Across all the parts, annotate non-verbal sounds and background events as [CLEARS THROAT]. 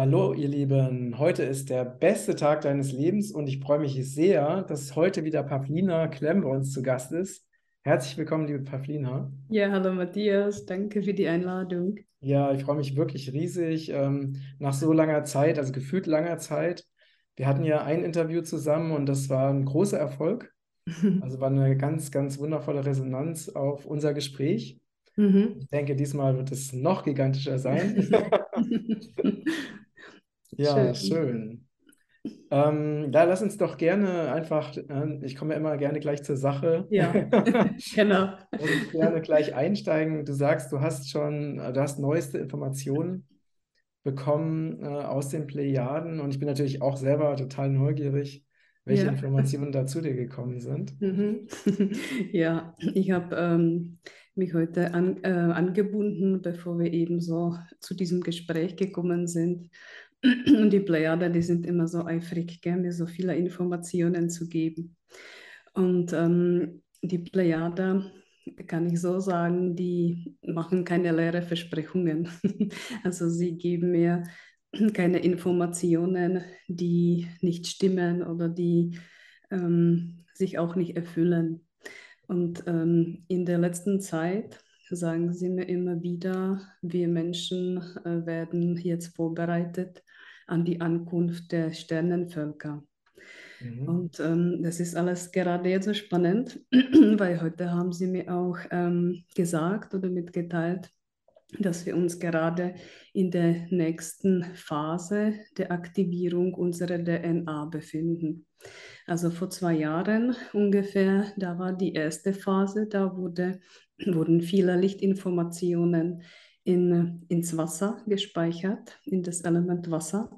Hallo, ihr Lieben. Heute ist der beste Tag deines Lebens und ich freue mich sehr, dass heute wieder Pavlina Klemm bei uns zu Gast ist. Herzlich willkommen, liebe Pavlina. Ja, hallo Matthias, danke für die Einladung. Ja, ich freue mich wirklich riesig ähm, nach so langer Zeit, also gefühlt langer Zeit. Wir hatten ja ein Interview zusammen und das war ein großer Erfolg. [LAUGHS] Also war eine ganz, ganz wundervolle Resonanz auf unser Gespräch. Mhm. Ich denke, diesmal wird es noch gigantischer sein. [LAUGHS] [LAUGHS] Ja, Schön. schön. Ähm, ja, lass uns doch gerne einfach, äh, ich komme ja immer gerne gleich zur Sache. Ja, [LAUGHS] genau. Uns gerne gleich einsteigen. Du sagst, du hast schon, äh, du hast neueste Informationen bekommen äh, aus den Plejaden und ich bin natürlich auch selber total neugierig, welche Ja. Informationen da zu dir gekommen sind. Mhm. [LAUGHS] Ja, ich habe ähm, mich heute an, äh, angebunden, bevor wir eben so zu diesem Gespräch gekommen sind. Und die Plejade, die sind immer so eifrig, gell, mir so viele Informationen zu geben. Und ähm, die Plejade, kann ich so sagen, die machen keine leeren Versprechungen. [LAUGHS] Also sie geben mir keine Informationen, die nicht stimmen oder die ähm, sich auch nicht erfüllen. Und ähm, in der letzten Zeit sagen sie mir immer wieder, wir Menschen äh, werden jetzt vorbereitet an die Ankunft der Sternenvölker. Mhm. Und ähm, das ist alles gerade jetzt so spannend, [CLEARS THROAT] weil heute haben sie mir auch ähm, gesagt oder mitgeteilt, dass wir uns gerade in der nächsten Phase der Aktivierung unserer DNA befinden. Also vor zwei Jahren ungefähr, da war die erste Phase, da wurde, [CLEARS THROAT] wurden viele Lichtinformationen in, ins Wasser gespeichert, in das Element Wasser.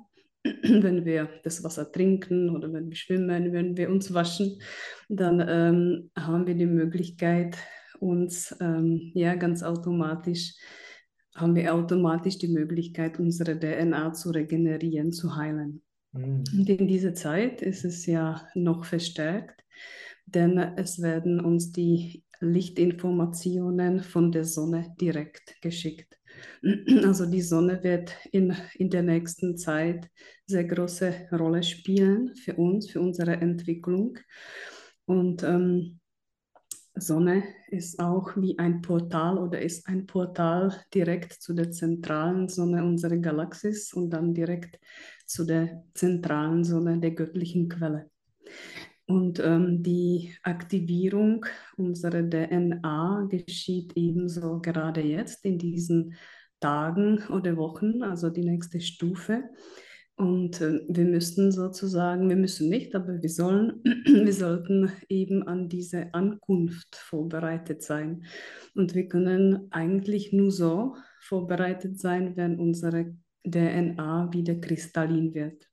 [CLEARS THROAT] Wenn wir das Wasser trinken oder wenn wir schwimmen, wenn wir uns waschen, dann ähm, haben wir die Möglichkeit, uns ähm, ja ganz automatisch haben wir automatisch die Möglichkeit, unsere DNA zu regenerieren, zu heilen. Mhm. Und in dieser Zeit ist es ja noch verstärkt, denn es werden uns die Lichtinformationen von der Sonne direkt geschickt. [CLEARS THROAT] Also die Sonne wird in, in der nächsten Zeit sehr große Rolle spielen für uns, für unsere Entwicklung. Und ähm, Sonne ist auch wie ein Portal oder ist ein Portal direkt zu der zentralen Sonne unserer Galaxis und dann direkt zu der zentralen Sonne der göttlichen Quelle. Und ähm, die Aktivierung unserer DNA geschieht ebenso gerade jetzt in diesen Tagen oder Wochen, also die nächste Stufe. Und äh, wir müssten sozusagen, wir müssen nicht, aber wir sollen, [CLEARS THROAT] wir sollten eben an diese Ankunft vorbereitet sein. Und wir können eigentlich nur so vorbereitet sein, wenn unsere DNA wieder kristallin wird.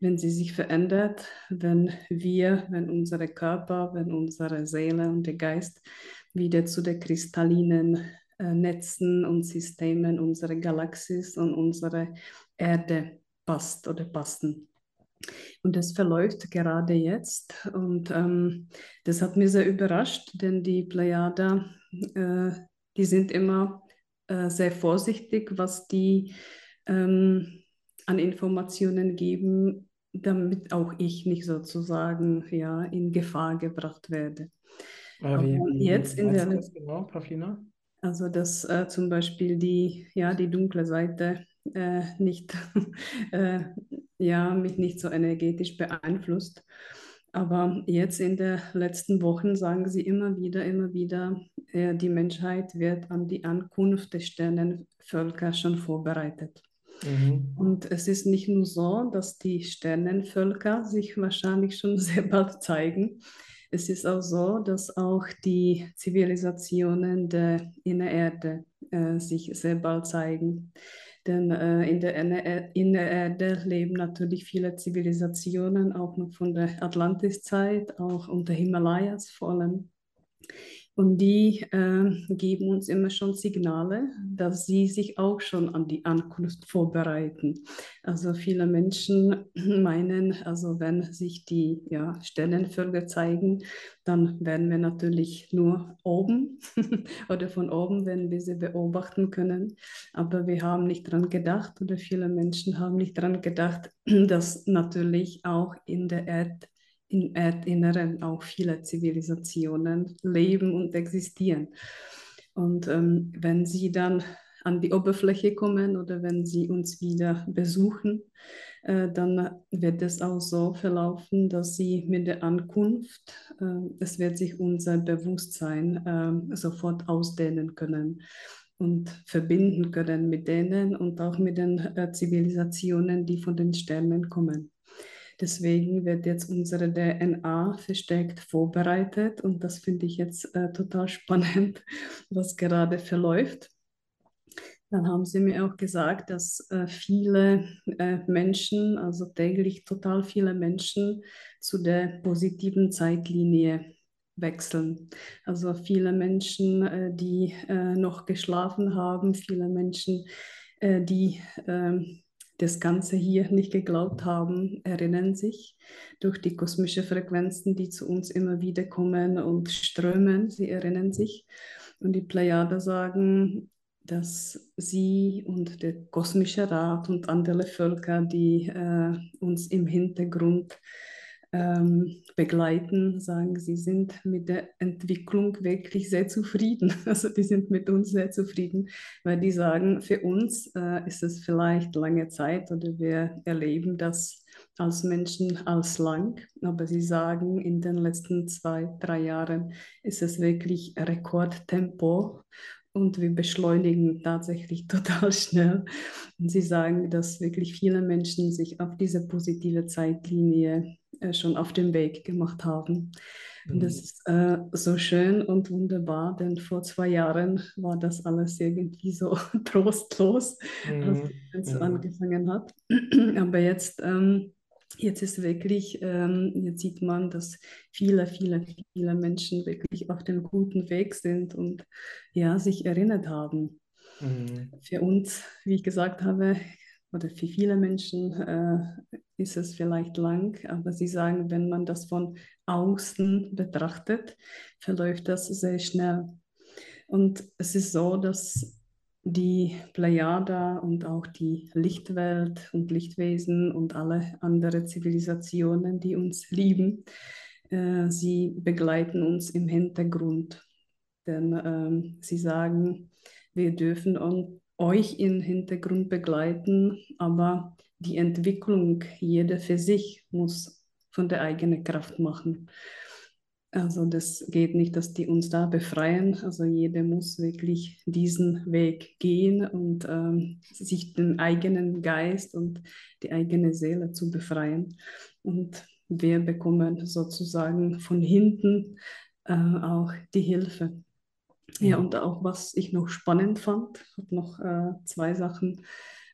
Wenn sie sich verändert, wenn wir, wenn unsere Körper, wenn unsere Seele und der Geist wieder zu der kristallinen äh, Netzen und Systemen unserer Galaxis und unserer Erde passt oder passen. Und das verläuft gerade jetzt. Und ähm, das hat mich sehr überrascht, denn die Plejada, äh, die sind immer äh, sehr vorsichtig, was die ähm, an Informationen geben, damit auch ich nicht sozusagen ja, in Gefahr gebracht werde. Aber wie, Aber wie, jetzt in der das genau, Pavlina? also dass äh, zum Beispiel die, ja, die dunkle Seite äh, nicht, [LAUGHS] äh, ja, mich nicht so energetisch beeinflusst. Aber jetzt in den letzten Wochen sagen sie immer wieder, immer wieder, äh, die Menschheit wird an die Ankunft der Sternenvölker schon vorbereitet. Mhm. Und es ist nicht nur so, dass die Sternenvölker sich wahrscheinlich schon [LAUGHS] sehr bald zeigen. Es ist auch so, dass auch die Zivilisationen der Innererde äh, sich sehr bald zeigen. Denn äh, in der Inner- Innererde leben natürlich viele Zivilisationen, auch noch von der Atlantiszeit, auch unter Himalayas vor allem. Und die äh, geben uns immer schon Signale, dass sie sich auch schon an die Ankunft vorbereiten. Also viele Menschen [CLEARS THROAT] meinen, also wenn sich die ja, Sternenvölker zeigen, dann werden wir natürlich nur oben [LAUGHS] oder von oben werden wir sie beobachten können. Aber wir haben nicht daran gedacht oder viele Menschen haben nicht daran gedacht, [CLEARS THROAT] dass natürlich auch in der Erde im Erdinneren auch viele Zivilisationen leben und existieren. Und ähm, wenn sie dann an die Oberfläche kommen oder wenn sie uns wieder besuchen, äh, dann wird es auch so verlaufen, dass sie mit der Ankunft, äh, es wird sich unser Bewusstsein äh, sofort ausdehnen können und verbinden können mit denen und auch mit den äh, Zivilisationen, die von den Sternen kommen. Deswegen wird jetzt unsere DNA verstärkt vorbereitet und das finde ich jetzt äh, total spannend, [LAUGHS] was gerade verläuft. Dann haben sie mir auch gesagt, dass äh, viele äh, Menschen, also täglich total viele Menschen, zu der positiven Zeitlinie wechseln. Also viele Menschen, äh, die äh, noch geschlafen haben, viele Menschen, äh, die ähm, das Ganze hier nicht geglaubt haben, erinnern sich durch die kosmischen Frequenzen, die zu uns immer wieder kommen und strömen. Sie erinnern sich. Und die Plejader sagen, dass sie und der kosmische Rat und andere Völker, die äh, uns im Hintergrund ähm, begleiten, sagen, sie sind mit der Entwicklung wirklich sehr zufrieden. [LAUGHS] Also die sind mit uns sehr zufrieden, weil die sagen, für uns äh, ist es vielleicht lange Zeit oder wir erleben das als Menschen als lang, aber sie sagen, in den letzten zwei, drei Jahren ist es wirklich Rekordtempo und wir beschleunigen tatsächlich [LAUGHS] total schnell. Und sie sagen, dass wirklich viele Menschen sich auf diese positive Zeitlinie schon auf den Weg gemacht haben. Und das mhm. ist äh, so schön und wunderbar, denn vor zwei Jahren war das alles irgendwie so [LAUGHS] trostlos, als es mhm. angefangen hat. [CLEARS THROAT] Aber jetzt, ähm, jetzt ist wirklich, ähm, jetzt sieht man, dass viele, viele, viele Menschen wirklich auf dem guten Weg sind und ja, sich erinnert haben. Mhm. Für uns, wie ich gesagt habe, oder für viele Menschen äh, ist es vielleicht lang, aber sie sagen, wenn man das von außen betrachtet, verläuft das sehr schnell. Und es ist so, dass die Plejada und auch die Lichtwelt und Lichtwesen und alle anderen Zivilisationen, die uns lieben, äh, sie begleiten uns im Hintergrund. Denn äh, sie sagen, wir dürfen uns euch im Hintergrund begleiten, aber die Entwicklung, jeder für sich, muss von der eigenen Kraft machen. Also das geht nicht, dass die uns da befreien. Also jeder muss wirklich diesen Weg gehen und ähm, sich den eigenen Geist und die eigene Seele zu befreien. Und wir bekommen sozusagen von hinten äh, auch die Hilfe. Ja, und auch was ich noch spannend fand, habe noch äh, zwei Sachen,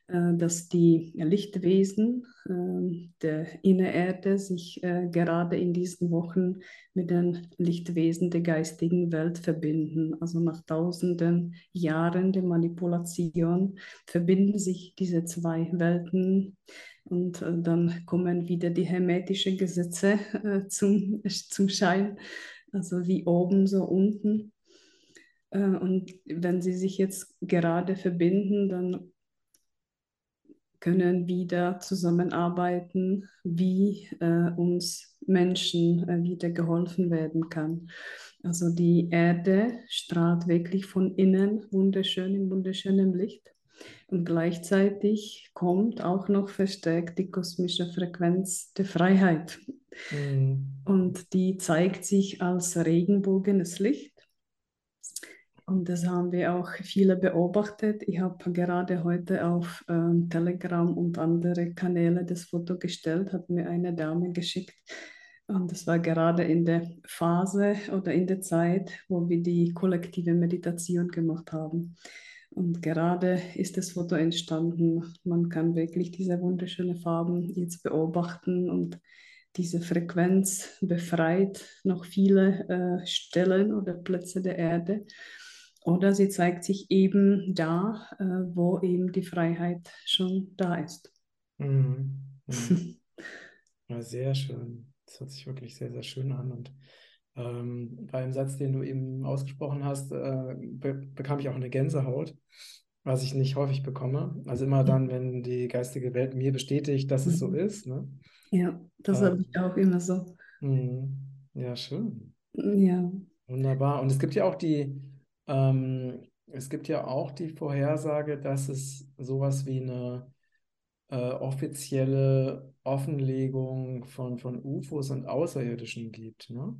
äh, dass die Lichtwesen äh, der Innererde sich äh, gerade in diesen Wochen mit den Lichtwesen der geistigen Welt verbinden. Also nach tausenden Jahren der Manipulation verbinden sich diese zwei Welten und äh, dann kommen wieder die hermetischen Gesetze äh, zum, zum Schein, also wie oben, so unten. Äh, und wenn sie sich jetzt gerade verbinden, dann können wieder zusammenarbeiten, wie äh, uns Menschen äh, wieder geholfen werden kann. Also die Erde strahlt wirklich von innen wunderschön in wunderschönem Licht. Und gleichzeitig kommt auch noch verstärkt die kosmische Frequenz der Freiheit. Mhm. Und die zeigt sich als regenbogenes Licht. Und das haben wir auch viele beobachtet. Ich habe gerade heute auf äh, Telegram und andere Kanäle das Foto gestellt, hat mir eine Dame geschickt. Und das war gerade in der Phase oder in der Zeit, wo wir die kollektive Meditation gemacht haben. Und gerade ist das Foto entstanden. Man kann wirklich diese wunderschönen Farben jetzt beobachten und diese Frequenz befreit noch viele äh, Stellen oder Plätze der Erde. Oder sie zeigt sich eben da, äh, wo eben die Freiheit schon da ist. Mhm. [LAUGHS] Mhm. Ja, sehr schön. Das hört sich wirklich sehr, sehr schön an. Und ähm, beim Satz, den du eben ausgesprochen hast, äh, be bekam ich auch eine Gänsehaut, was ich nicht häufig bekomme. Also immer dann, wenn die geistige Welt mir bestätigt, dass es so Mhm. ist. Ne? Ja, das Äh, habe ich auch immer so. mhm. Ja, schön. Ja. Wunderbar. Und es gibt ja auch die, ähm, es gibt ja auch die Vorhersage, dass es sowas wie eine äh, offizielle Offenlegung von, von UFOs und Außerirdischen gibt, ne?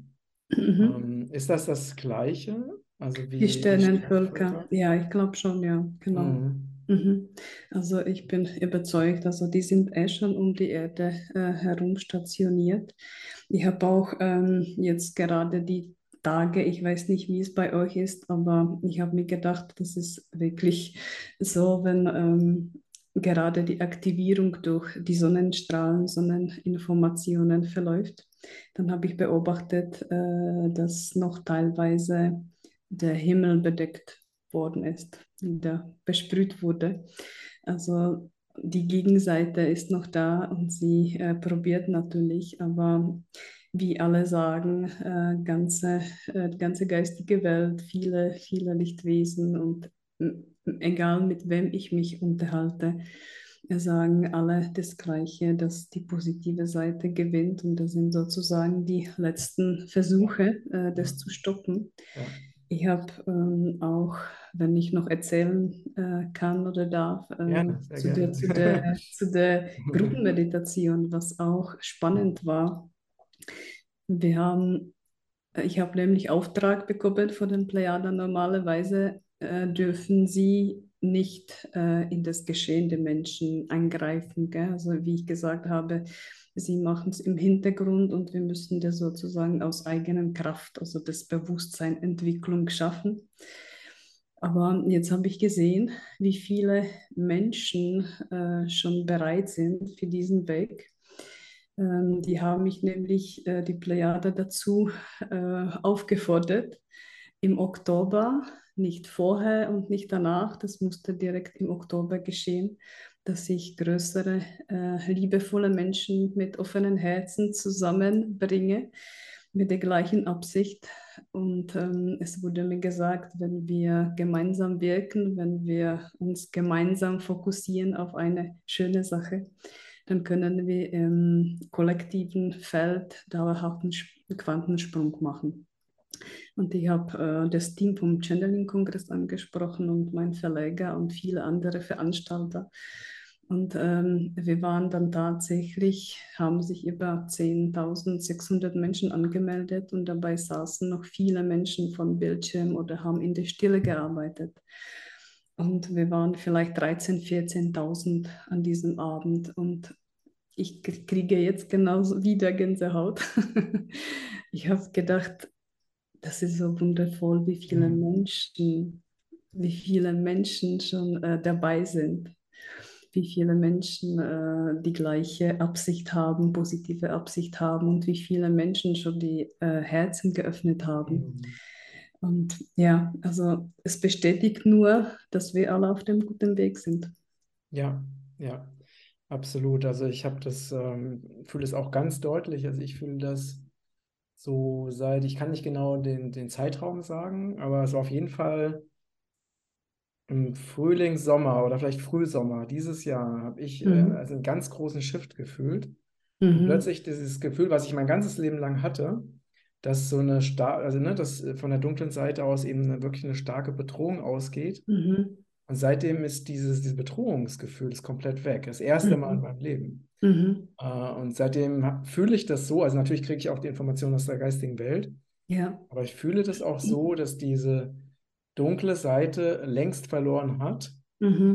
Mhm. Ähm, ist das das Gleiche? Also Die wie, Sternenvölker, Sternenvölker? ja, ich glaube schon, ja, genau. Mhm. Mhm. Also ich bin überzeugt, also die sind eh schon um die Erde äh, herum stationiert. Ich habe auch ähm, jetzt gerade die Tage, ich weiß nicht, wie es bei euch ist, aber ich habe mir gedacht, das ist wirklich so, wenn ähm, gerade die Aktivierung durch die Sonnenstrahlen, Sonneninformationen verläuft, dann habe ich beobachtet, äh, dass noch teilweise der Himmel bedeckt worden ist, wieder besprüht wurde. Also die Gegenseite ist noch da und sie äh, probiert natürlich, aber wie alle sagen, äh, ganze, äh, ganze geistige Welt, viele, viele Lichtwesen und egal mit wem ich mich unterhalte, sagen alle das Gleiche, dass die positive Seite gewinnt und das sind sozusagen die letzten Versuche, äh, das Ja. zu stoppen. Ja. Ich habe ähm, auch, wenn ich noch erzählen äh, kann oder darf, äh, sehr zu der, zu der, [LAUGHS] zu der [LAUGHS] Gruppenmeditation, was auch spannend war. Wir haben, ich habe nämlich Auftrag bekommen von den Plejadern. Normalerweise äh, dürfen sie nicht äh, in das Geschehen der Menschen eingreifen. Gell? Also wie ich gesagt habe, sie machen es im Hintergrund und wir müssen das sozusagen aus eigener Kraft, also das Bewusstsein, Entwicklung schaffen. Aber jetzt habe ich gesehen, wie viele Menschen äh, schon bereit sind für diesen Weg. Ähm, die haben mich nämlich, äh, die Plejade, dazu äh, aufgefordert, im Oktober, nicht vorher und nicht danach, das musste direkt im Oktober geschehen, dass ich größere, äh, liebevolle Menschen mit offenen Herzen zusammenbringe, mit der gleichen Absicht. Und ähm, es wurde mir gesagt, wenn wir gemeinsam wirken, wenn wir uns gemeinsam fokussieren auf eine schöne Sache, dann können wir im kollektiven Feld dauerhaft einen Quantensprung machen. Und ich habe äh, das Team vom Channeling-Kongress angesprochen und mein Verleger und viele andere Veranstalter. Und ähm, wir waren dann tatsächlich, haben sich über 10.600 Menschen angemeldet und dabei saßen noch viele Menschen von Bildschirm oder haben in der Stille gearbeitet. Und wir waren vielleicht 13.000, 14.000 an diesem Abend und ich kriege jetzt genauso wieder Gänsehaut. [LAUGHS] ich habe gedacht, das ist so wundervoll, wie viele Mhm. Menschen, wie viele Menschen schon äh, dabei sind, wie viele Menschen äh, die gleiche Absicht haben, positive Absicht haben und wie viele Menschen schon die äh, Herzen geöffnet haben. Mhm. Und ja, also es bestätigt nur, dass wir alle auf dem guten Weg sind. Ja, ja, absolut. Also ich habe das, ähm, fühle es auch ganz deutlich. Also ich fühle das so seit, ich kann nicht genau den, den Zeitraum sagen, aber es war auf jeden Fall im Frühling, Sommer oder vielleicht Frühsommer dieses Jahr habe ich äh, Mhm. also einen ganz großen Shift gefühlt. Mhm. plötzlich dieses Gefühl, was ich mein ganzes Leben lang hatte, dass so eine star also ne, dass von der dunklen Seite aus eben wirklich eine starke Bedrohung ausgeht. Mhm. Und seitdem ist dieses, dieses Bedrohungsgefühl ist komplett weg. Das erste Mal in Mhm. meinem Leben. Mhm. Äh, und seitdem fühle ich das so, also natürlich kriege ich auch die Informationen aus der geistigen Welt, Ja. aber ich fühle das auch so, dass diese dunkle Seite längst verloren hat Mhm.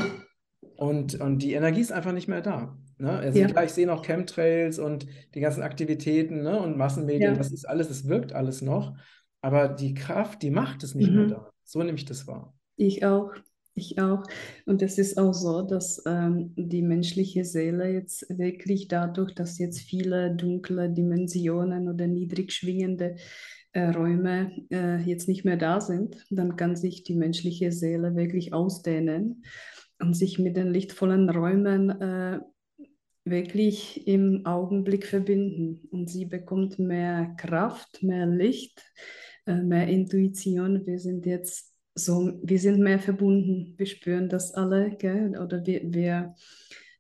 und, und die Energie ist einfach nicht mehr da. Ne? Also Ja. klar, ich sehe noch Chemtrails und die ganzen Aktivitäten ne? und Massenmedien, Ja. das ist alles, es wirkt alles noch, aber die Kraft, die Macht ist nicht mehr Mhm. da. So nehme ich das wahr. Ich auch. Ich auch. Und es ist auch so, dass ähm, die menschliche Seele jetzt wirklich dadurch, dass jetzt viele dunkle Dimensionen oder niedrig schwingende äh, Räume äh, jetzt nicht mehr da sind, dann kann sich die menschliche Seele wirklich ausdehnen und sich mit den lichtvollen Räumen äh, wirklich im Augenblick verbinden. Und sie bekommt mehr Kraft, mehr Licht, äh, mehr Intuition. Wir sind jetzt so, wir sind mehr verbunden. Wir spüren das alle, gell? oder wir, wir,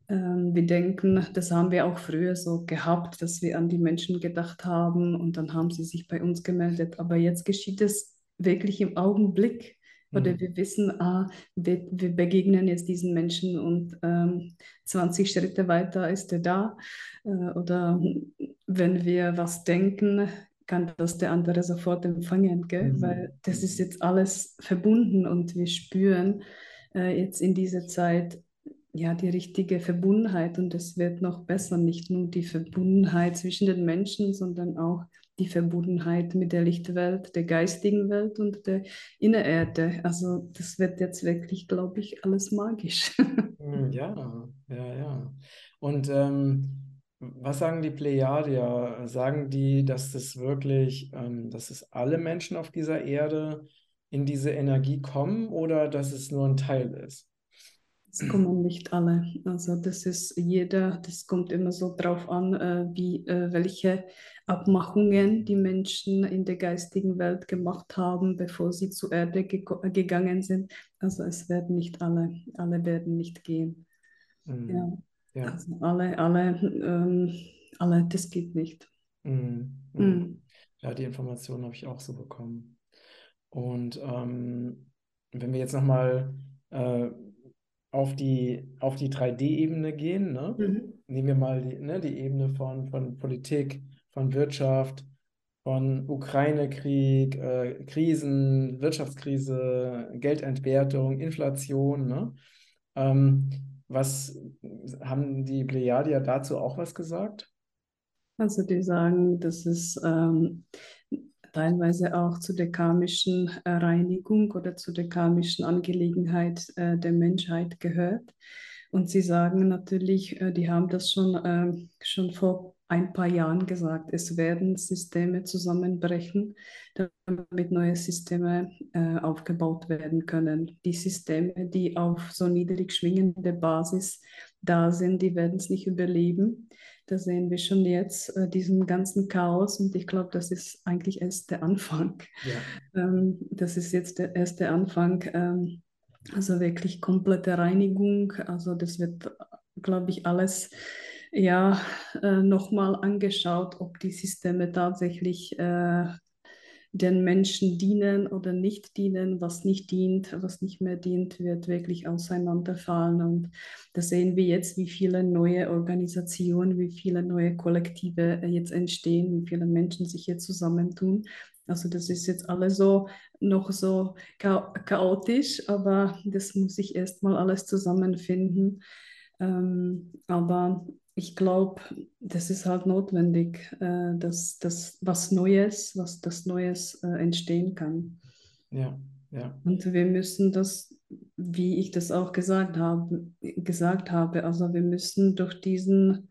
ähm, wir denken, das haben wir auch früher so gehabt, dass wir an die Menschen gedacht haben und dann haben sie sich bei uns gemeldet. Aber jetzt geschieht es wirklich im Augenblick. Oder mhm. wir wissen, ah, wir, wir, begegnen jetzt diesen Menschen und ähm, 20 Schritte weiter ist er da. Äh, oder wenn wir was denken, kann das der andere sofort empfangen, gell? Mhm. weil das ist jetzt alles verbunden und wir spüren äh, jetzt in dieser Zeit ja die richtige Verbundenheit und es wird noch besser, nicht nur die Verbundenheit zwischen den Menschen, sondern auch die Verbundenheit mit der Lichtwelt, der geistigen Welt und der Innererde. Also das wird jetzt wirklich, glaube ich, alles magisch. [LAUGHS] Hm, ja, ja, ja. Und ähm, was sagen die Plejadier? Sagen die, dass das wirklich, ähm, dass es alle Menschen auf dieser Erde in diese Energie kommen oder dass es nur ein Teil ist? Es kommen nicht alle. Also das ist jeder, das kommt immer so drauf an, äh, wie, äh, welche Abmachungen die Menschen in der geistigen Welt gemacht haben, bevor sie zur Erde ge gegangen sind. Also es werden nicht alle, alle werden nicht gehen. Mhm. Ja. Ja. Also alle, alle, ähm, alle, das geht nicht. Mhm. Mhm. Ja, die Informationen habe ich auch so bekommen. Und ähm, wenn wir jetzt nochmal äh, auf die, auf die 3D-Ebene gehen, ne? Mhm. nehmen wir mal die, ne, die Ebene von, von Politik, von Wirtschaft, von Ukraine-Krieg, äh, Krisen, Wirtschaftskrise, Geldentwertung, Inflation. Ne? Ähm, was haben die Plejadier dazu auch was gesagt? Also die sagen, dass es ähm, teilweise auch zu der karmischen äh, Reinigung oder zu der karmischen Angelegenheit äh, der Menschheit gehört. Und sie sagen natürlich, äh, die haben das schon, äh, schon vor ein paar Jahren gesagt, es werden Systeme zusammenbrechen, damit neue Systeme äh, aufgebaut werden können. Die Systeme, die auf so niedrig schwingende Basis da sind, die werden es nicht überleben. Da sehen wir schon jetzt äh, diesen ganzen Chaos und ich glaube, das ist eigentlich erst der Anfang. Ja. Ähm, das ist jetzt der erste Anfang. Ähm, also wirklich komplette Reinigung. Also das wird, glaube ich, alles ja äh, nochmal angeschaut, ob die Systeme tatsächlich äh, den Menschen dienen oder nicht dienen, was nicht dient, was nicht mehr dient, wird wirklich auseinanderfallen. Und da sehen wir jetzt, wie viele neue Organisationen, wie viele neue Kollektive äh, jetzt entstehen, wie viele Menschen sich hier zusammentun. Also das ist jetzt alles so noch so cha chaotisch, aber das muss ich erstmal alles zusammenfinden. Ähm, aber ich glaube, das ist halt notwendig, äh, dass das was Neues, was das Neues äh, entstehen kann. Ja, ja. Und wir müssen das, wie ich das auch gesagt habe, gesagt habe, also wir müssen durch diesen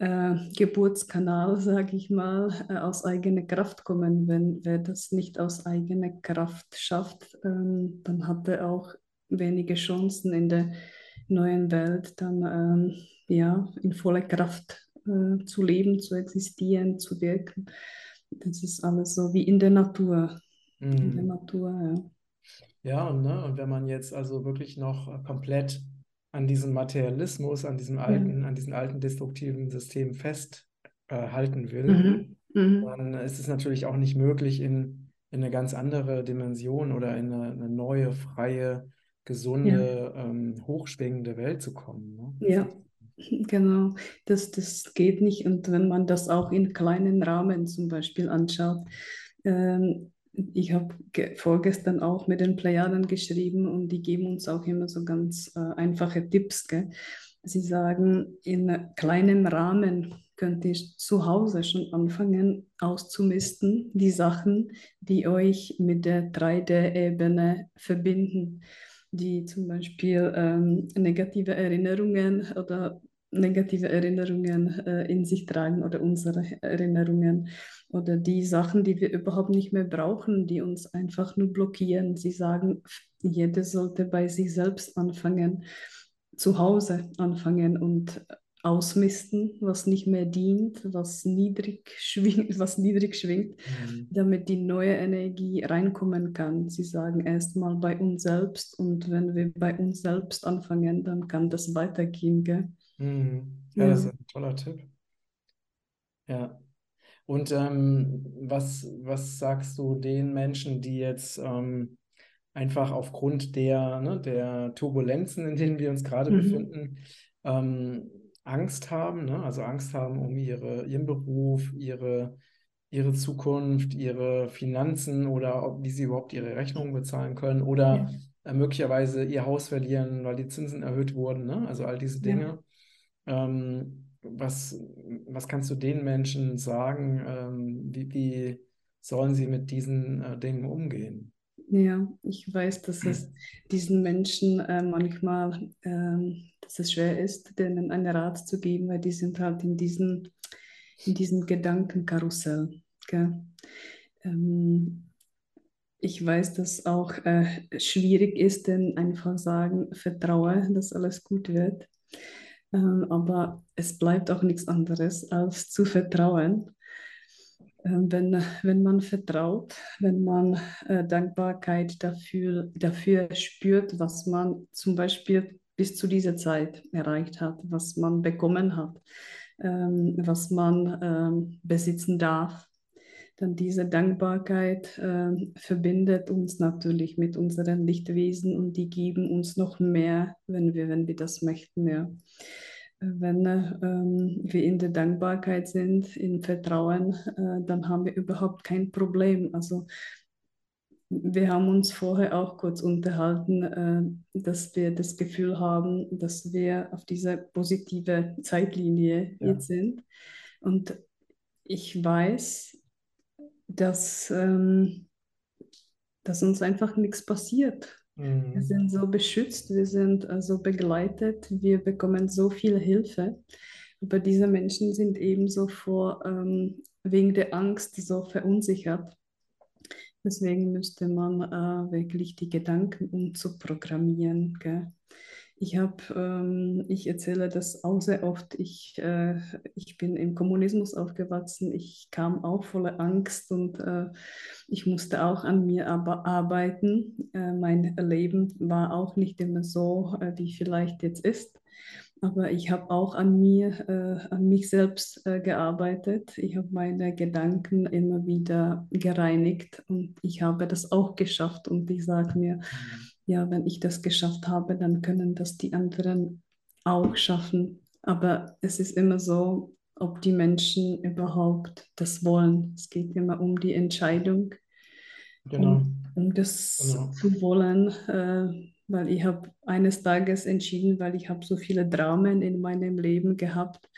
äh, Geburtskanal, [LAUGHS] sage ich mal, äh, aus eigener Kraft kommen. Wenn wer das nicht aus eigener Kraft schafft, ähm, dann hat er auch wenige Chancen in der neuen Welt dann ähm, ja, in voller Kraft äh, zu leben, zu existieren, zu wirken. Das ist alles so wie in der Natur. Mhm. In der mhm. Natur, ja. Ja, und, ne, und wenn man jetzt also wirklich noch komplett an diesem Materialismus, an diesem alten, ja. an diesem alten destruktiven System festhalten äh, will, mhm. Mhm. dann ist es natürlich auch nicht möglich, in, in eine ganz andere Dimension oder in eine, eine neue, freie, gesunde, ja. ähm, hochschwingende Welt zu kommen. Ne? Ja, genau. Das, das geht nicht. Und wenn man das auch in kleinen Rahmen zum Beispiel anschaut, ähm, ich habe vorgestern auch mit den Plejaden geschrieben und die geben uns auch immer so ganz äh, einfache Tipps. Gell? Sie sagen, in kleinem Rahmen könnt ihr zu Hause schon anfangen auszumisten, die Sachen, die euch mit der 3D-Ebene verbinden die zum Beispiel ähm, negative Erinnerungen oder negative Erinnerungen äh, in sich tragen oder unsere Erinnerungen oder die Sachen, die wir überhaupt nicht mehr brauchen, die uns einfach nur blockieren. Sie sagen, jeder sollte bei sich selbst anfangen, zu Hause anfangen und ausmisten, was nicht mehr dient, was niedrig schwingt, was niedrig schwingt, mhm. damit die neue Energie reinkommen kann. Sie sagen erstmal bei uns selbst und wenn wir bei uns selbst anfangen, dann kann das weitergehen. Gell? Mhm. Ja, ja, das ist ein toller Tipp. Ja. Und ähm, was, was sagst du den Menschen, die jetzt ähm, einfach aufgrund der, ne, der Turbulenzen, in denen wir uns gerade mhm. befinden, ähm, Angst haben, ne? also Angst haben um ihre, ihren Beruf, ihre, ihre Zukunft, ihre Finanzen oder ob, wie sie überhaupt ihre Rechnungen bezahlen können oder ja. äh, möglicherweise ihr Haus verlieren, weil die Zinsen erhöht wurden, ne? also all diese Dinge. Ja. Ähm, was, was kannst du den Menschen sagen? Ähm, wie, wie sollen sie mit diesen äh, Dingen umgehen? Ja, ich weiß, dass es diesen Menschen äh, manchmal, äh, dass es schwer ist, denen einen Rat zu geben, weil die sind halt in diesem, in diesem Gedankenkarussell. Ähm, ich weiß, dass auch äh, schwierig ist, denn einfach sagen, vertraue, dass alles gut wird. Ähm, aber es bleibt auch nichts anderes, als zu vertrauen ähm, wenn, wenn man vertraut, wenn man äh, Dankbarkeit dafür, dafür spürt, was man zum Beispiel bis zu dieser Zeit erreicht hat, was man bekommen hat, ähm, was man besitzen darf, dann diese Dankbarkeit äh, verbindet uns natürlich mit unseren Lichtwesen und die geben uns noch mehr, wenn wir, wenn wir das möchten. Ja wenn ähm, wir in der Dankbarkeit sind, im Vertrauen, äh, dann haben wir überhaupt kein Problem. Also wir haben uns vorher auch kurz unterhalten, äh, dass wir das Gefühl haben, dass wir auf dieser positive Zeitlinie ja. jetzt sind. Und ich weiß, dass, ähm, dass uns einfach nichts passiert. Mhm. Wir sind so beschützt, wir sind so also begleitet, wir bekommen so viel Hilfe. Aber diese Menschen sind ebenso vor, ähm, wegen der Angst so verunsichert. Deswegen müsste man äh, wirklich die Gedanken umzuprogrammieren. Gell? Ich habe, ähm, ich erzähle das auch sehr oft. Ich, äh, ich bin im Kommunismus aufgewachsen. Ich kam auch voller Angst und äh, ich musste auch an mir aber arbeiten. Äh, mein Leben war auch nicht immer so, äh, wie vielleicht jetzt ist. Aber ich habe auch an mir, äh, an mich selbst äh, gearbeitet. Ich habe meine Gedanken immer wieder gereinigt und ich habe das auch geschafft. Und ich sage mir, mhm ja, wenn ich das geschafft habe, dann können das die anderen auch schaffen. Aber es ist immer so, ob die Menschen überhaupt das wollen. Es geht immer um die Entscheidung, genau. um, um das genau. zu wollen. Äh, weil ich habe eines Tages entschieden, weil ich habe so viele Dramen in meinem Leben gehabt.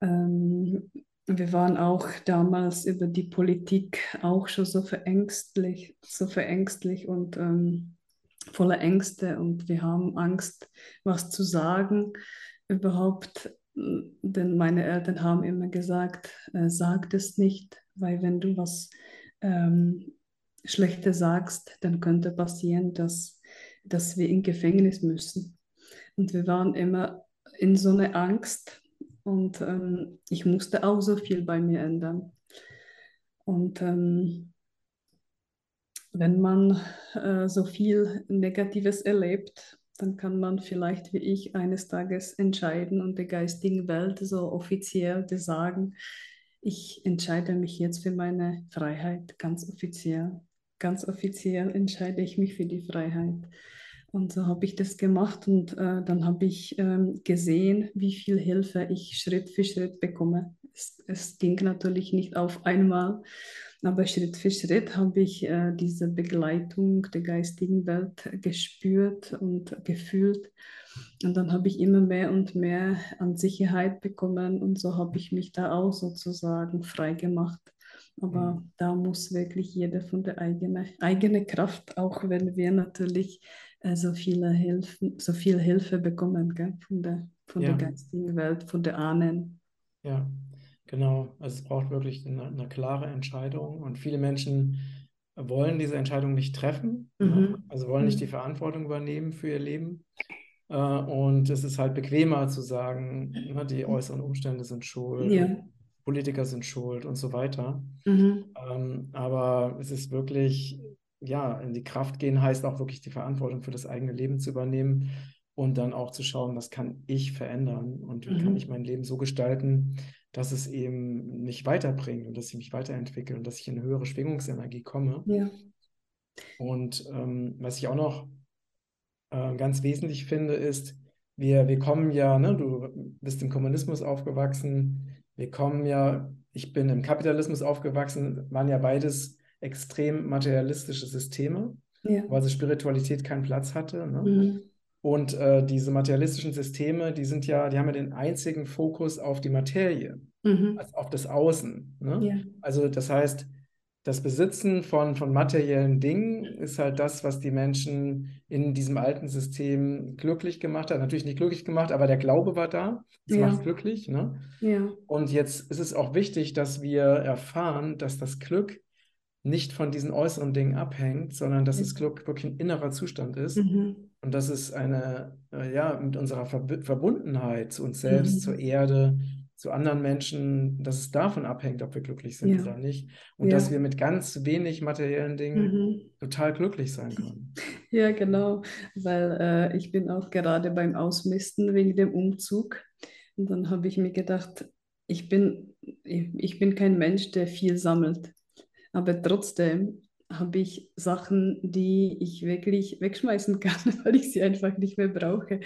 Ähm, wir waren auch damals über die Politik auch schon so verängstlich, so verängstlich und ähm, voller Ängste und wir haben Angst, was zu sagen überhaupt. Denn meine Eltern haben immer gesagt, äh, sag das nicht, weil wenn du was ähm, Schlechtes sagst, dann könnte passieren, dass, dass wir in Gefängnis müssen. Und wir waren immer in so einer Angst und ähm, ich musste auch so viel bei mir ändern. Und ähm, wenn man äh, so viel Negatives erlebt, dann kann man vielleicht wie ich eines Tages entscheiden und der geistigen Welt so offiziell sagen, ich entscheide mich jetzt für meine Freiheit, ganz offiziell. Ganz offiziell entscheide ich mich für die Freiheit. Und so habe ich das gemacht und äh, dann habe ich ähm, gesehen, wie viel Hilfe ich Schritt für Schritt bekomme. Es, es ging natürlich nicht auf einmal, aber Schritt für Schritt habe ich äh, diese Begleitung der geistigen Welt gespürt und gefühlt. Und dann habe ich immer mehr und mehr an Sicherheit bekommen und so habe ich mich da auch sozusagen frei gemacht. Aber mhm. da muss wirklich jeder von der eigenen eigene Kraft, auch wenn wir natürlich äh, so viele Hilfen, so viel Hilfe bekommen gell? von der, von der Ja, geistigen Welt, von der Ahnen. ja, genau. Also es braucht wirklich eine, eine klare Entscheidung und viele Menschen wollen diese Entscheidung nicht treffen, ne? Mhm. Also wollen nicht die Mhm. Verantwortung übernehmen für ihr Leben. Äh, Und es ist halt bequemer zu sagen, ne, die äußeren Umstände sind schuld Ja. Politiker sind schuld und so weiter. Mhm. Ähm, aber es ist wirklich, ja, in die Kraft gehen heißt auch wirklich die Verantwortung für das eigene Leben zu übernehmen und dann auch zu schauen, was kann ich verändern und wie kann ich Mhm. mein Leben so gestalten, dass es eben mich weiterbringt und dass ich mich weiterentwickle und dass ich in eine höhere Schwingungsenergie komme. Ja. Und ähm, was ich auch noch äh, ganz wesentlich finde, ist, wir, wir kommen ja, ne, du bist im Kommunismus aufgewachsen, wir kommen ja, ich bin im Kapitalismus aufgewachsen, waren ja beides extrem materialistische Systeme, Ja. wo also Spiritualität keinen Platz hatte. Ne? Mhm. Und äh, diese materialistischen Systeme, die sind ja, die haben ja den einzigen Fokus auf die Materie, Mhm. also auf das Außen. Ne? Ja. Also das heißt, das Besitzen von, von materiellen Dingen ist halt das, was die Menschen in diesem alten System glücklich gemacht hat. Natürlich nicht glücklich gemacht, aber der Glaube war da. Es Ja. macht glücklich. Ne? Ja. Und jetzt ist es auch wichtig, dass wir erfahren, dass das Glück nicht von diesen äußeren Dingen abhängt, sondern dass das Glück wirklich ein innerer Zustand ist Mhm. Und dass es eine, äh, ja, mit unserer Verb Verbundenheit zu uns selbst, Mhm. zur Erde, zu anderen Menschen, dass es davon abhängt, ob wir glücklich sind Ja. oder nicht. Und dass Ja. wir mit ganz wenig materiellen Dingen Mhm. total glücklich sein können. [LAUGHS] Ja, genau, weil äh, ich bin auch gerade beim Ausmisten wegen dem Umzug. Und dann habe ich mir gedacht, ich bin, ich bin kein Mensch, der viel sammelt. Aber trotzdem habe ich Sachen, die ich wirklich wegschmeißen kann, [LAUGHS] weil ich sie einfach nicht mehr brauche.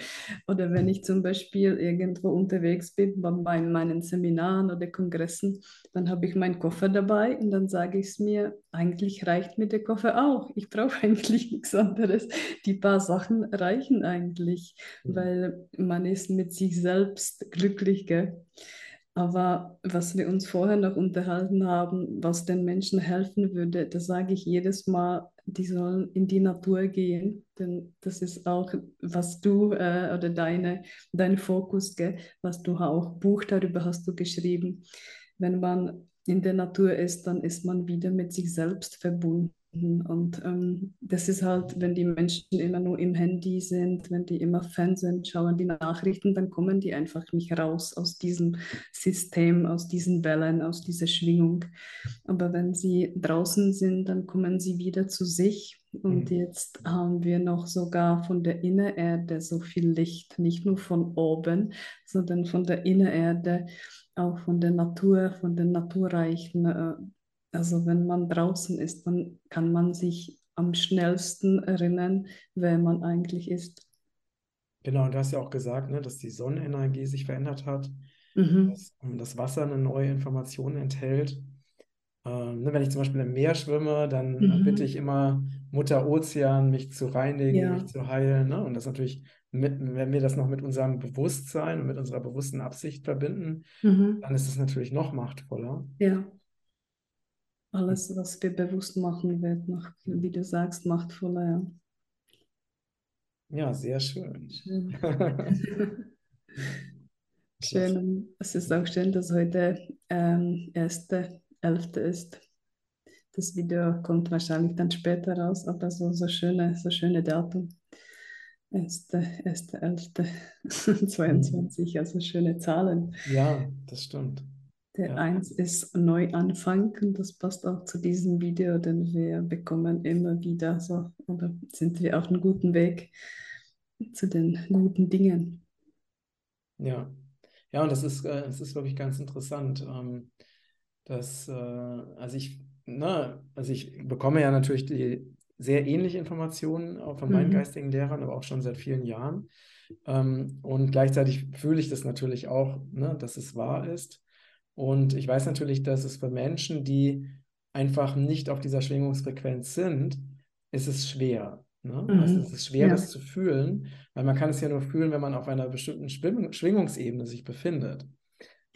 Oder wenn ich zum Beispiel irgendwo unterwegs bin, bei meinen, Seminaren oder Kongressen, dann habe ich meinen Koffer dabei und dann sage ich es mir, eigentlich reicht mir der Koffer auch. Ich brauche [LAUGHS] eigentlich nichts anderes. Die paar Sachen reichen eigentlich, Mhm. weil man ist mit sich selbst glücklich, gell? Aber was wir uns vorher noch unterhalten haben, was den Menschen helfen würde, das sage ich jedes Mal, die sollen in die Natur gehen, denn das ist auch, was du äh, oder deine, dein Fokus, gell, was du auch Buch darüber hast du geschrieben. Wenn man in der Natur ist, dann ist man wieder mit sich selbst verbunden. Und ähm, das ist halt, wenn die Menschen immer nur im Handy sind, wenn die immer Fernsehen schauen, die Nachrichten, dann kommen die einfach nicht raus aus diesem System, aus diesen Wellen, aus dieser Schwingung. Aber wenn sie draußen sind, dann kommen sie wieder zu sich. Und Mhm. jetzt haben wir noch sogar von der Innererde so viel Licht, nicht nur von oben, sondern von der Innererde, auch von der Natur, von den Naturreichen. äh, Also wenn man draußen ist, dann kann man sich am schnellsten erinnern, wer man eigentlich ist. Genau, und du hast ja auch gesagt, ne, dass die Sonnenenergie sich verändert hat, Mhm. dass ähm, das Wasser eine neue Information enthält. Ähm, ne, wenn ich zum Beispiel im Meer schwimme, dann äh, bitte Mhm. ich immer Mutter Ozean, mich zu reinigen, Ja. mich zu heilen. Ne? Und das natürlich, mit, wenn wir das noch mit unserem Bewusstsein und mit unserer bewussten Absicht verbinden, Mhm. dann ist es natürlich noch machtvoller. Ja. Alles, was wir bewusst machen, wird noch, wie du sagst, machtvoller. Ja. Ja, sehr schön. Schön. [LAUGHS] Schön. Es ist auch schön, dass heute ähm, 1.11. ist. Das Video kommt wahrscheinlich dann später raus, aber so, so schöne, so schöne Datum. 1.11.22, [LAUGHS] also schöne Zahlen. Ja, das stimmt. Der Ja. 1 ist Neuanfang und das passt auch zu diesem Video, denn wir bekommen immer wieder so, oder sind wir auf einem guten Weg zu den guten Dingen. Ja. Ja, und das ist, äh, das ist wirklich ganz interessant. Ähm, dass, äh, also ich, ne, also ich bekomme ja natürlich die sehr ähnliche Informationen auch von meinen Mhm. geistigen Lehrern, aber auch schon seit vielen Jahren. Ähm, und gleichzeitig fühle ich das natürlich auch, ne, dass es wahr ist. Und ich weiß natürlich, dass es für Menschen, die einfach nicht auf dieser Schwingungsfrequenz sind, ist es schwer. Ne? Also Mhm. es ist schwer, Ja. das zu fühlen, weil man kann es ja nur fühlen, wenn man auf einer bestimmten Schwing Schwingungsebene sich befindet.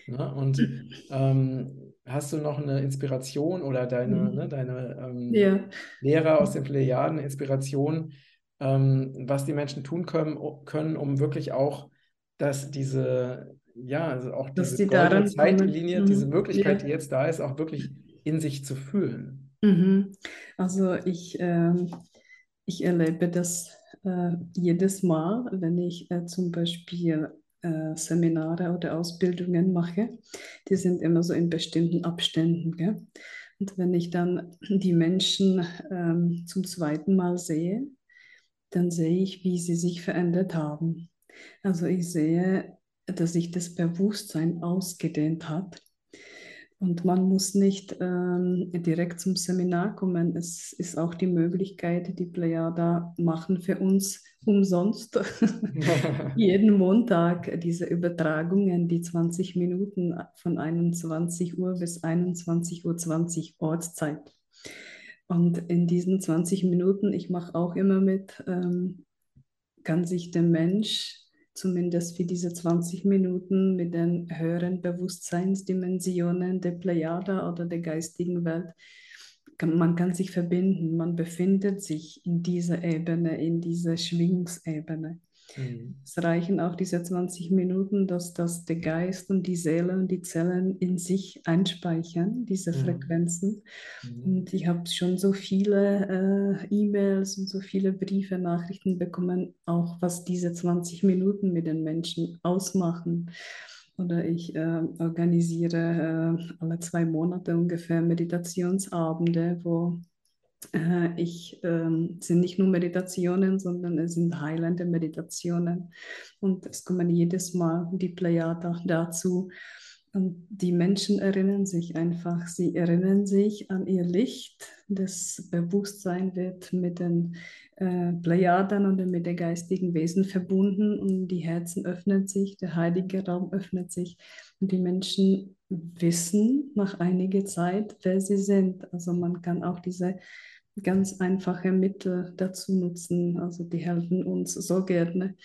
Ne? Und [LAUGHS] ähm, hast du noch eine Inspiration oder deine, Mhm. ne, deine ähm, Ja. Lehrer aus den Plejaden, Inspiration, ähm, was die Menschen tun können, können, um wirklich auch, dass diese, ja, also auch Dass diese die goldene. Zeitlinie, diese Mhm. Möglichkeit, Ja. die jetzt da ist, auch wirklich in sich zu fühlen. Mhm. Also ich, ähm, ich erlebe das äh, jedes Mal, wenn ich äh, zum Beispiel äh, Seminare oder Ausbildungen mache. Die sind immer so in bestimmten Abständen. Gell? Und wenn ich dann die Menschen ähm, zum zweiten Mal sehe, dann sehe ich, wie sie sich verändert haben. Also ich sehe, dass sich das Bewusstsein ausgedehnt hat. Und man muss nicht ähm, direkt zum Seminar kommen. Es ist auch die Möglichkeit, die Plejada machen für uns umsonst. [LAUGHS] [LAUGHS] Jeden Montag diese Übertragungen, die 20 Minuten von 21 Uhr bis 21.20 Uhr Ortszeit. Und in diesen 20 Minuten, ich mache auch immer mit, ähm, kann sich der Mensch zumindest für diese 20 Minuten mit den höheren Bewusstseinsdimensionen der Plejada oder der geistigen Welt, man kann sich verbinden, man befindet sich in dieser Ebene, in dieser Schwingungsebene. Mhm. Es reichen auch diese 20 Minuten, dass das der Geist und die Seele und die Zellen in sich einspeichern, diese Mhm. Frequenzen. Mhm. Und ich habe schon so viele äh, E-Mails und so viele Briefe, Nachrichten bekommen, auch was diese 20 Minuten mit den Menschen ausmachen. Oder ich äh, organisiere äh, alle zwei Monate ungefähr Meditationsabende, wo ich ähm, sind nicht nur Meditationen, sondern es sind heilende Meditationen. Und es kommen jedes Mal die Plejada dazu. Und die Menschen erinnern sich einfach, sie erinnern sich an ihr Licht. Das Bewusstsein wird mit den äh, Plejaden und mit den geistigen Wesen verbunden und die Herzen öffnen sich, der heilige Raum öffnet sich die Menschen wissen nach einiger Zeit, wer sie sind. Also man kann auch diese ganz einfache Mittel dazu nutzen. Also die helfen uns so gerne.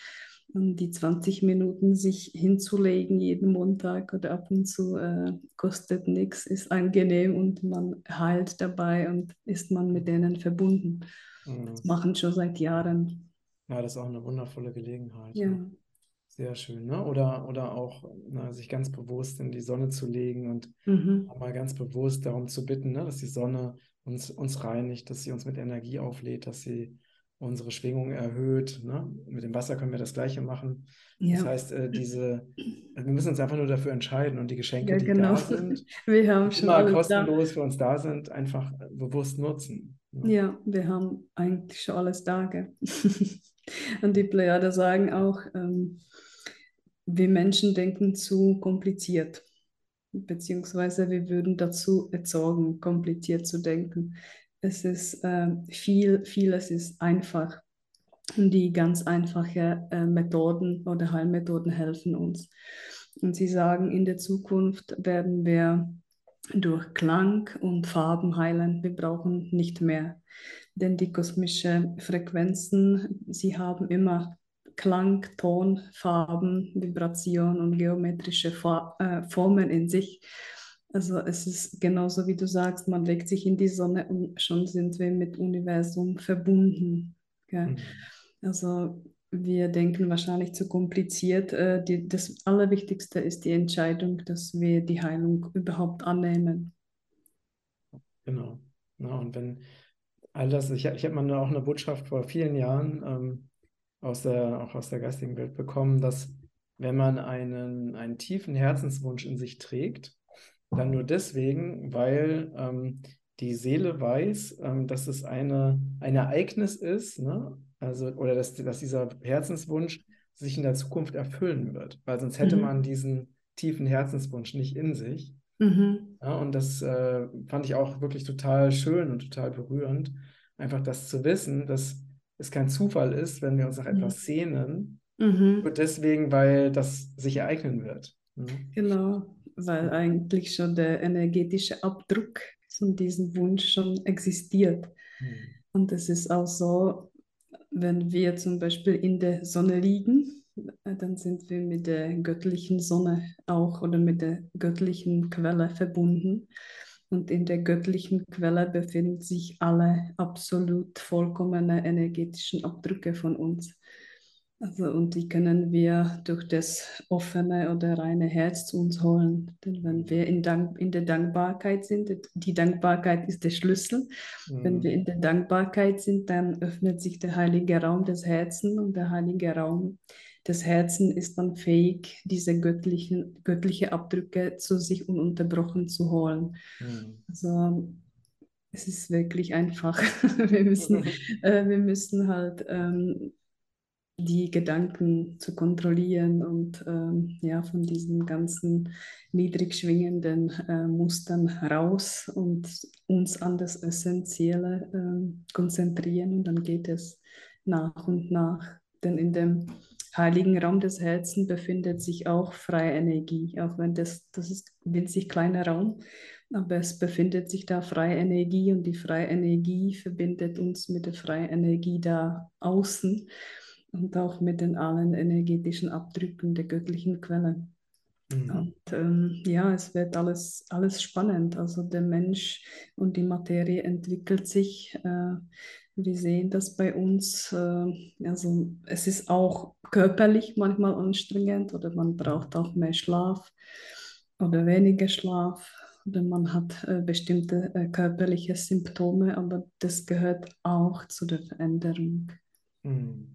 Und die 20 Minuten sich hinzulegen jeden Montag oder ab und zu äh, kostet nichts, ist angenehm und man heilt dabei und ist man mit denen verbunden. Mhm. Das machen schon seit Jahren. Ja, das ist auch eine wundervolle Gelegenheit. Ja. Ne? Sehr schön, ne? Oder, oder auch na, sich ganz bewusst in die Sonne zu legen und Mhm. mal ganz bewusst darum zu bitten, ne, dass die Sonne uns, uns reinigt, dass sie uns mit Energie auflädt, dass sie unsere Schwingung erhöht. Ne? Mit dem Wasser können wir das Gleiche machen. Das Ja. heißt, äh, diese, wir müssen uns einfach nur dafür entscheiden und die Geschenke, Ja, die genau. da sind, [LAUGHS] Wir haben die schon immer alles da. kostenlos für uns da sind, einfach äh, bewusst nutzen. Ne? Ja, wir haben eigentlich schon alles da. Gell? [LAUGHS] Und die Plejade sagen auch, ähm, wir Menschen denken zu kompliziert, beziehungsweise wir würden dazu erzogen, kompliziert zu denken. Es ist ähm, viel, vieles ist einfach. Und die ganz einfachen äh, Methoden oder Heilmethoden helfen uns. Und sie sagen, in der Zukunft werden wir durch Klang und Farben heilen. Wir brauchen nicht mehr. Denn die kosmischen Frequenzen, sie haben immer Klang, Ton, Farben, Vibration und geometrische äh, Formen in sich. Also es ist genauso wie du sagst, man legt sich in die Sonne und schon sind wir mit Universum verbunden. Mhm. Also wir denken wahrscheinlich zu kompliziert. Äh, die, das Allerwichtigste ist die Entscheidung, dass wir die Heilung überhaupt annehmen. Genau. Ja, und wenn all das, ich, ich habe mal auch eine Botschaft vor vielen Jahren ähm, aus der, auch aus der geistigen Welt bekommen, dass wenn man einen, einen tiefen Herzenswunsch in sich trägt, dann nur deswegen, weil ähm, die Seele weiß, ähm, dass es eine, ein Ereignis ist, ne? Also, oder dass, dass dieser Herzenswunsch sich in der Zukunft erfüllen wird, weil sonst hätte Mhm. man diesen tiefen Herzenswunsch nicht in sich. Mhm. Ja, und das äh, fand ich auch wirklich total schön und total berührend, einfach das zu wissen, dass es kein Zufall ist, wenn wir uns nach Mhm. etwas sehnen, Mhm. nur deswegen, weil das sich ereignen wird. Ne? Genau, weil eigentlich schon der energetische Abdruck von diesem Wunsch schon existiert. Hm. Und es ist auch so, wenn wir zum Beispiel in der Sonne liegen, dann sind wir mit der göttlichen Sonne auch oder mit der göttlichen Quelle verbunden. Und in der göttlichen Quelle befinden sich alle absolut vollkommene energetischen Abdrücke von uns. Also, und die können wir durch das offene oder reine Herz zu uns holen. Denn wenn wir in, Dank, in der Dankbarkeit sind, die Dankbarkeit ist der Schlüssel. Mhm. Wenn wir in der Dankbarkeit sind, dann öffnet sich der heilige Raum des Herzens und der heilige Raum des Herzens ist dann fähig, diese göttlichen, göttliche Abdrücke zu sich ununterbrochen zu holen. Mhm. Also es ist wirklich einfach. [LAUGHS] wir, müssen, äh, wir müssen halt ähm, die Gedanken zu kontrollieren und ähm, ja, von diesen ganzen niedrig schwingenden äh, Mustern raus und uns an das Essentielle äh, konzentrieren und dann geht es nach und nach. Denn in dem heiligen Raum des Herzens befindet sich auch freie Energie, auch wenn das, das ist ein winzig kleiner Raum, aber es befindet sich da freie Energie und die freie Energie verbindet uns mit der freien Energie da außen und auch mit den allen energetischen Abdrücken der göttlichen Quelle. Mhm. Und ähm, ja, es wird alles, alles spannend. Also der Mensch und die Materie entwickelt sich. Äh, wir sehen das bei uns. Äh, also es ist auch körperlich manchmal anstrengend oder man braucht auch mehr Schlaf oder weniger Schlaf oder man hat äh, bestimmte äh, körperliche Symptome, aber das gehört auch zu der Veränderung. Mhm.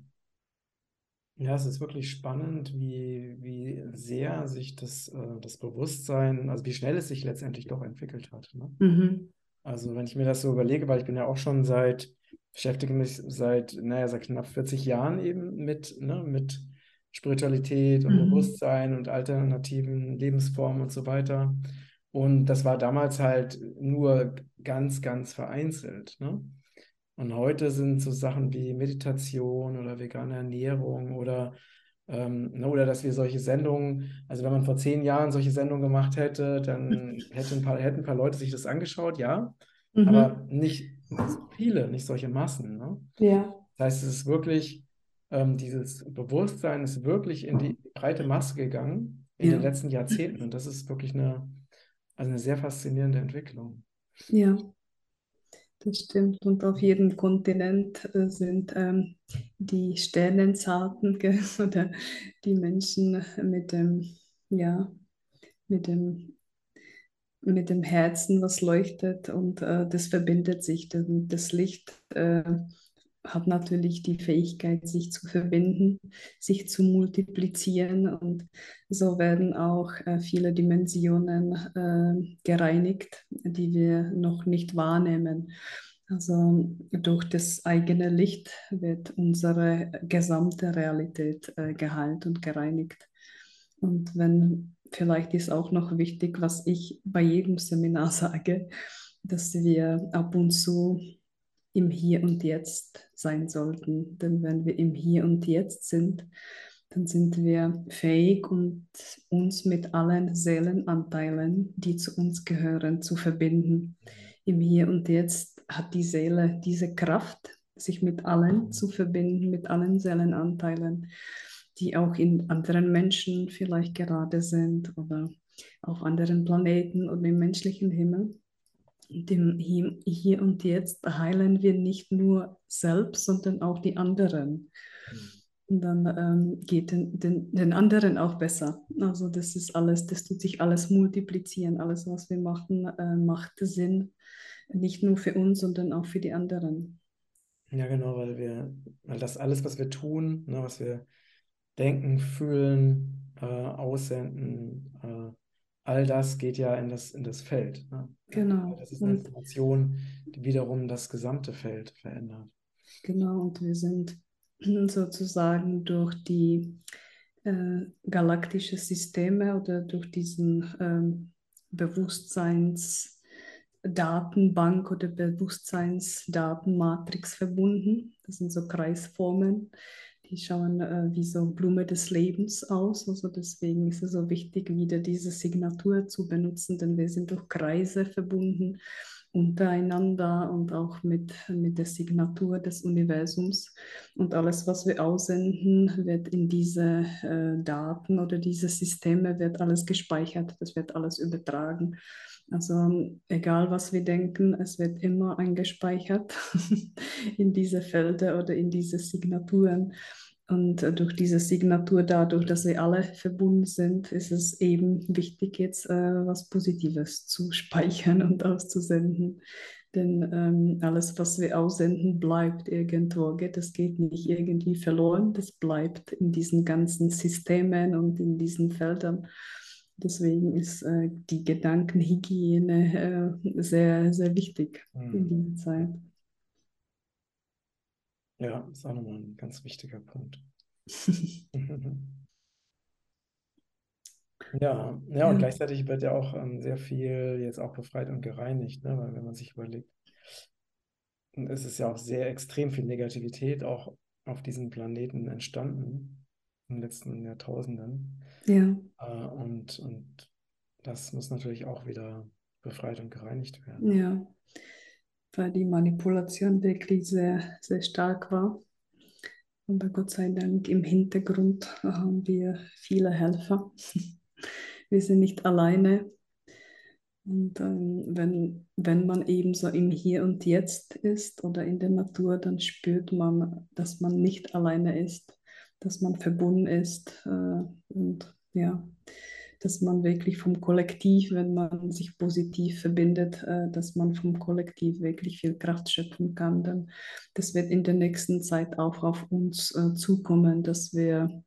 Ja, es ist wirklich spannend, wie, wie sehr sich das, das Bewusstsein, also wie schnell es sich letztendlich doch entwickelt hat. Ne? Mhm. Also wenn ich mir das so überlege, weil ich bin ja auch schon seit, beschäftige mich seit, naja, seit knapp 40 Jahren eben mit, ne, mit Spiritualität und mhm. Bewusstsein und alternativen Lebensformen und so weiter. Und das war damals halt nur ganz, ganz vereinzelt. Ne? Und heute sind so Sachen wie Meditation oder vegane Ernährung oder, ähm, ne, oder dass wir solche Sendungen, also wenn man vor zehn Jahren solche Sendungen gemacht hätte, dann [LAUGHS] hätte ein paar, hätten ein paar Leute sich das angeschaut, ja, mhm. aber nicht so viele, nicht solche Massen. Ne? Ja. Das heißt, es ist wirklich, ähm, dieses Bewusstsein ist wirklich in die breite Masse gegangen in ja. den letzten Jahrzehnten. Und das ist wirklich eine, also eine sehr faszinierende Entwicklung. Ja, das stimmt. Und auf jedem Kontinent äh, sind ähm, die Sternenzaten [LAUGHS] oder die Menschen mit dem, ja, mit dem, mit dem Herzen, was leuchtet und äh, das verbindet sich. Das Licht äh, hat natürlich die Fähigkeit, sich zu verbinden, sich zu multiplizieren und so werden auch äh, viele Dimensionen äh, gereinigt, die wir noch nicht wahrnehmen. Also durch das eigene Licht wird unsere gesamte Realität äh, geheilt und gereinigt. Und wenn vielleicht ist auch noch wichtig, was ich bei jedem Seminar [LAUGHS] sage, dass wir ab und zu im Hier und Jetzt sein sollten. Denn wenn wir im Hier und Jetzt sind, dann sind wir fähig, uns mit allen Seelenanteilen, die zu uns gehören, zu verbinden. Im Hier und Jetzt hat die Seele diese Kraft, sich mit allen zu verbinden, mit allen Seelenanteilen, die auch in anderen Menschen vielleicht gerade sind oder auf anderen Planeten oder im menschlichen Himmel dem Hier und Jetzt heilen wir nicht nur selbst, sondern auch die anderen. Mhm. Und dann ähm, geht den, den, den anderen auch besser. Also das ist alles, das tut sich alles multiplizieren. Alles, was wir machen, äh, macht Sinn. Nicht nur für uns, sondern auch für die anderen. Ja, genau, weil wir, weil das alles, was wir tun, ne, was wir denken, fühlen, äh, aussenden, äh, all das geht ja in das, in das Feld. Ne? Genau. Das ist eine Information, die wiederum das gesamte Feld verändert. Genau, und wir sind [CLEARS THROAT] sozusagen durch die äh, galaktische Systeme oder durch diesen ähm, Bewusstseinsdatenbank oder Bewusstseinsdatenmatrix verbunden. Das sind so Kreisformen, die schauen äh, wie so Blume des Lebens aus. Also deswegen ist es so wichtig, wieder diese Signatur zu benutzen, denn wir sind durch Kreise verbunden untereinander und auch mit, mit der Signatur des Universums. Und alles, was wir aussenden, wird in diese äh, Daten oder diese Systeme, wird alles gespeichert, das wird alles übertragen. Also egal, was wir denken, es wird immer eingespeichert [LAUGHS] in diese Felder oder in diese Signaturen. Und äh, durch diese Signatur, dadurch, dass wir alle verbunden sind, ist es eben wichtig, jetzt äh, was Positives zu speichern und auszusenden. Denn ähm, alles, was wir aussenden, bleibt irgendwo. Das geht nicht irgendwie verloren. Das bleibt in diesen ganzen Systemen und in diesen Feldern. Deswegen ist äh, die Gedankenhygiene äh, sehr, sehr wichtig mhm. in dieser Zeit. Ja, ist auch nochmal ein ganz wichtiger Punkt. [LAUGHS] Ja, ja, und gleichzeitig wird ja auch ähm, sehr viel jetzt auch befreit und gereinigt, ne? Weil wenn man sich überlegt, es ist ja auch sehr extrem viel Negativität auch auf diesem Planeten entstanden in den letzten Jahrtausenden. Ja. Äh, und, und das muss natürlich auch wieder befreit und gereinigt werden. Ja weil die Manipulation wirklich sehr, sehr stark war. Aber Gott sei Dank im Hintergrund haben wir viele Helfer. [LAUGHS] wir sind nicht alleine. Und ähm, wenn, wenn man eben so im Hier und Jetzt ist oder in der Natur, dann spürt man, dass man nicht alleine ist, dass man verbunden ist. Äh, und ja, dass man wirklich vom Kollektiv, wenn man sich positiv verbindet, äh, dass man vom Kollektiv wirklich viel Kraft schöpfen kann. Denn das wird in der nächsten Zeit auch auf uns äh, zukommen, dass wir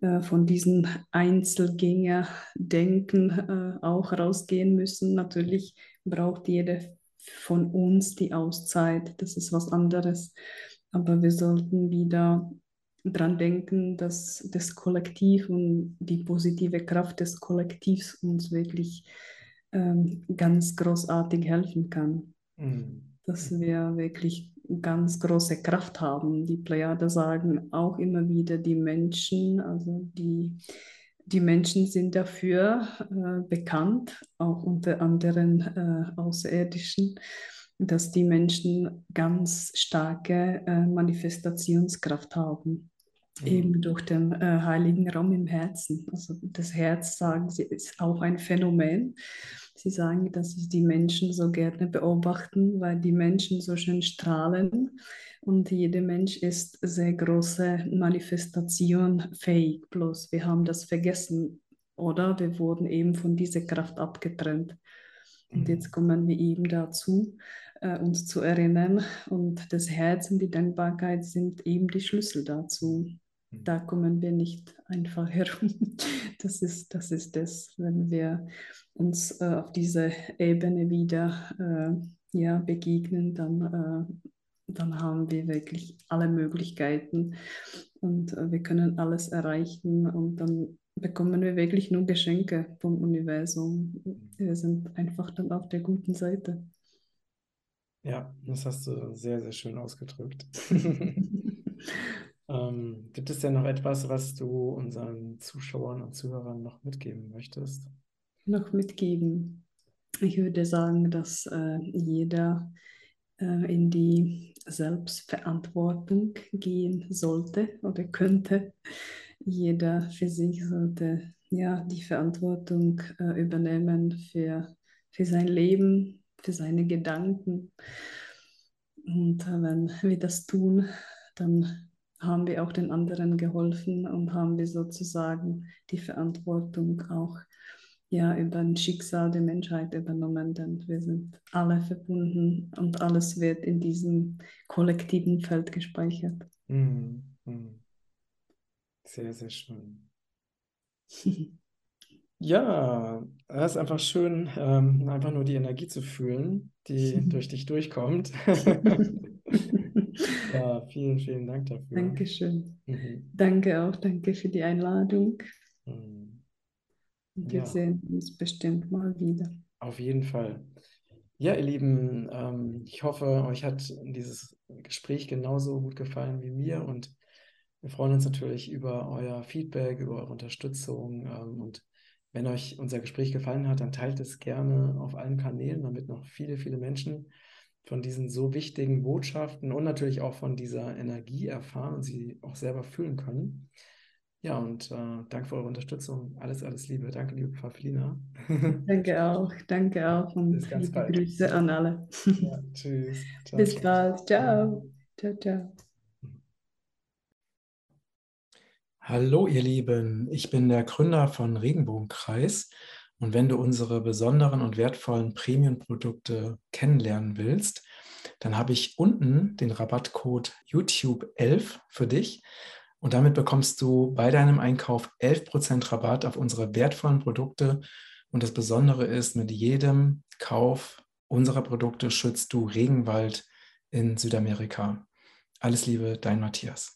äh, von diesen Einzelgänger-Denken auch rausgehen müssen. Natürlich braucht jeder von uns die Auszeit, das ist was anderes. Aber wir sollten wieder dran denken, dass das Kollektiv und die positive Kraft des Kollektivs uns wirklich ähm, ganz großartig helfen kann. Mhm. Dass wir wirklich ganz große Kraft haben. Die Plejade sagen auch immer wieder, die Menschen, also die, die Menschen sind dafür äh, bekannt, auch unter anderen äh, Außerirdischen, dass die Menschen ganz starke äh, Manifestationskraft haben. Mhm. eben durch den äh, heiligen Raum im Herzen. Also das Herz, sagen sie, ist auch ein Phänomen. Sie sagen, dass sie die Menschen so gerne beobachten, weil die Menschen so schön strahlen und jeder Mensch ist sehr große Manifestation fähig. Bloß wir haben das vergessen oder wir wurden eben von dieser Kraft abgetrennt. Und mhm. jetzt kommen wir eben dazu, äh, uns zu erinnern. Und das Herz und die Dankbarkeit sind eben die Schlüssel dazu. Da kommen wir nicht einfach [LAUGHS] herum. Das ist das, ist das wenn wir uns äh, auf dieser Ebene wieder äh, ja, begegnen, dann, äh, dann haben wir wirklich alle Möglichkeiten und äh, wir können alles erreichen und dann bekommen wir wirklich nur Geschenke vom Universum. Wir sind einfach dann auf der guten Seite. Ja, das hast du sehr, sehr schön ausgedrückt. [LAUGHS] [LAUGHS] Ähm, gibt es denn noch etwas, was du unseren Zuschauern und Zuhörern noch mitgeben möchtest? Noch mitgeben. Ich würde sagen, dass äh, jeder äh, in die Selbstverantwortung gehen sollte oder könnte. Jeder für sich sollte ja die Verantwortung äh, übernehmen für, für sein Leben, für seine Gedanken. Und äh, wenn wir das tun, dann haben wir auch den anderen geholfen und haben wir sozusagen die Verantwortung auch ja, über ein Schicksal der Menschheit übernommen, denn wir sind alle verbunden und alles wird in diesem kollektiven Feld gespeichert. Mhm. Sehr, sehr schön. [LAUGHS] ja, es ist einfach schön, ähm, einfach nur die Energie zu fühlen, die [LAUGHS] durch dich durchkommt. [LAUGHS] Ja, vielen, vielen Dank dafür. Dankeschön. Mhm. Danke auch, danke für die Einladung. Mhm. Und wir ja. sehen uns bestimmt mal wieder. Auf jeden Fall. Ja, ihr Lieben, ähm, ich hoffe, euch hat dieses Gespräch genauso gut gefallen wie mir und wir freuen uns natürlich über euer Feedback, über eure Unterstützung ähm, und Wenn euch unser Gespräch gefallen hat, dann teilt es gerne auf allen Kanälen, damit noch viele, viele Menschen von diesen so wichtigen Botschaften und natürlich auch von dieser Energie erfahren und sie auch selber fühlen können. Ja, und äh, danke für eure Unterstützung. Alles, alles Liebe. Danke, liebe Pfaffelina. [LAUGHS] Danke auch. Danke auch und Bis ganz liebe bald. Grüße an alle. Ja, tschüss. [LAUGHS] Ciao, Bis bald. Ciao. Ciao, ciao. Hallo ihr Lieben, ich bin der Gründer von Regenbogenkreis und wenn du unsere besonderen und wertvollen Premium-Produkte kennenlernen willst, dann habe ich unten den Rabattcode YouTube11 für dich und damit bekommst du bei deinem Einkauf 11% Rabatt auf unsere wertvollen Produkte und das Besondere ist, mit jedem Kauf unserer Produkte schützt du Regenwald in Südamerika. Alles Liebe, dein Matthias.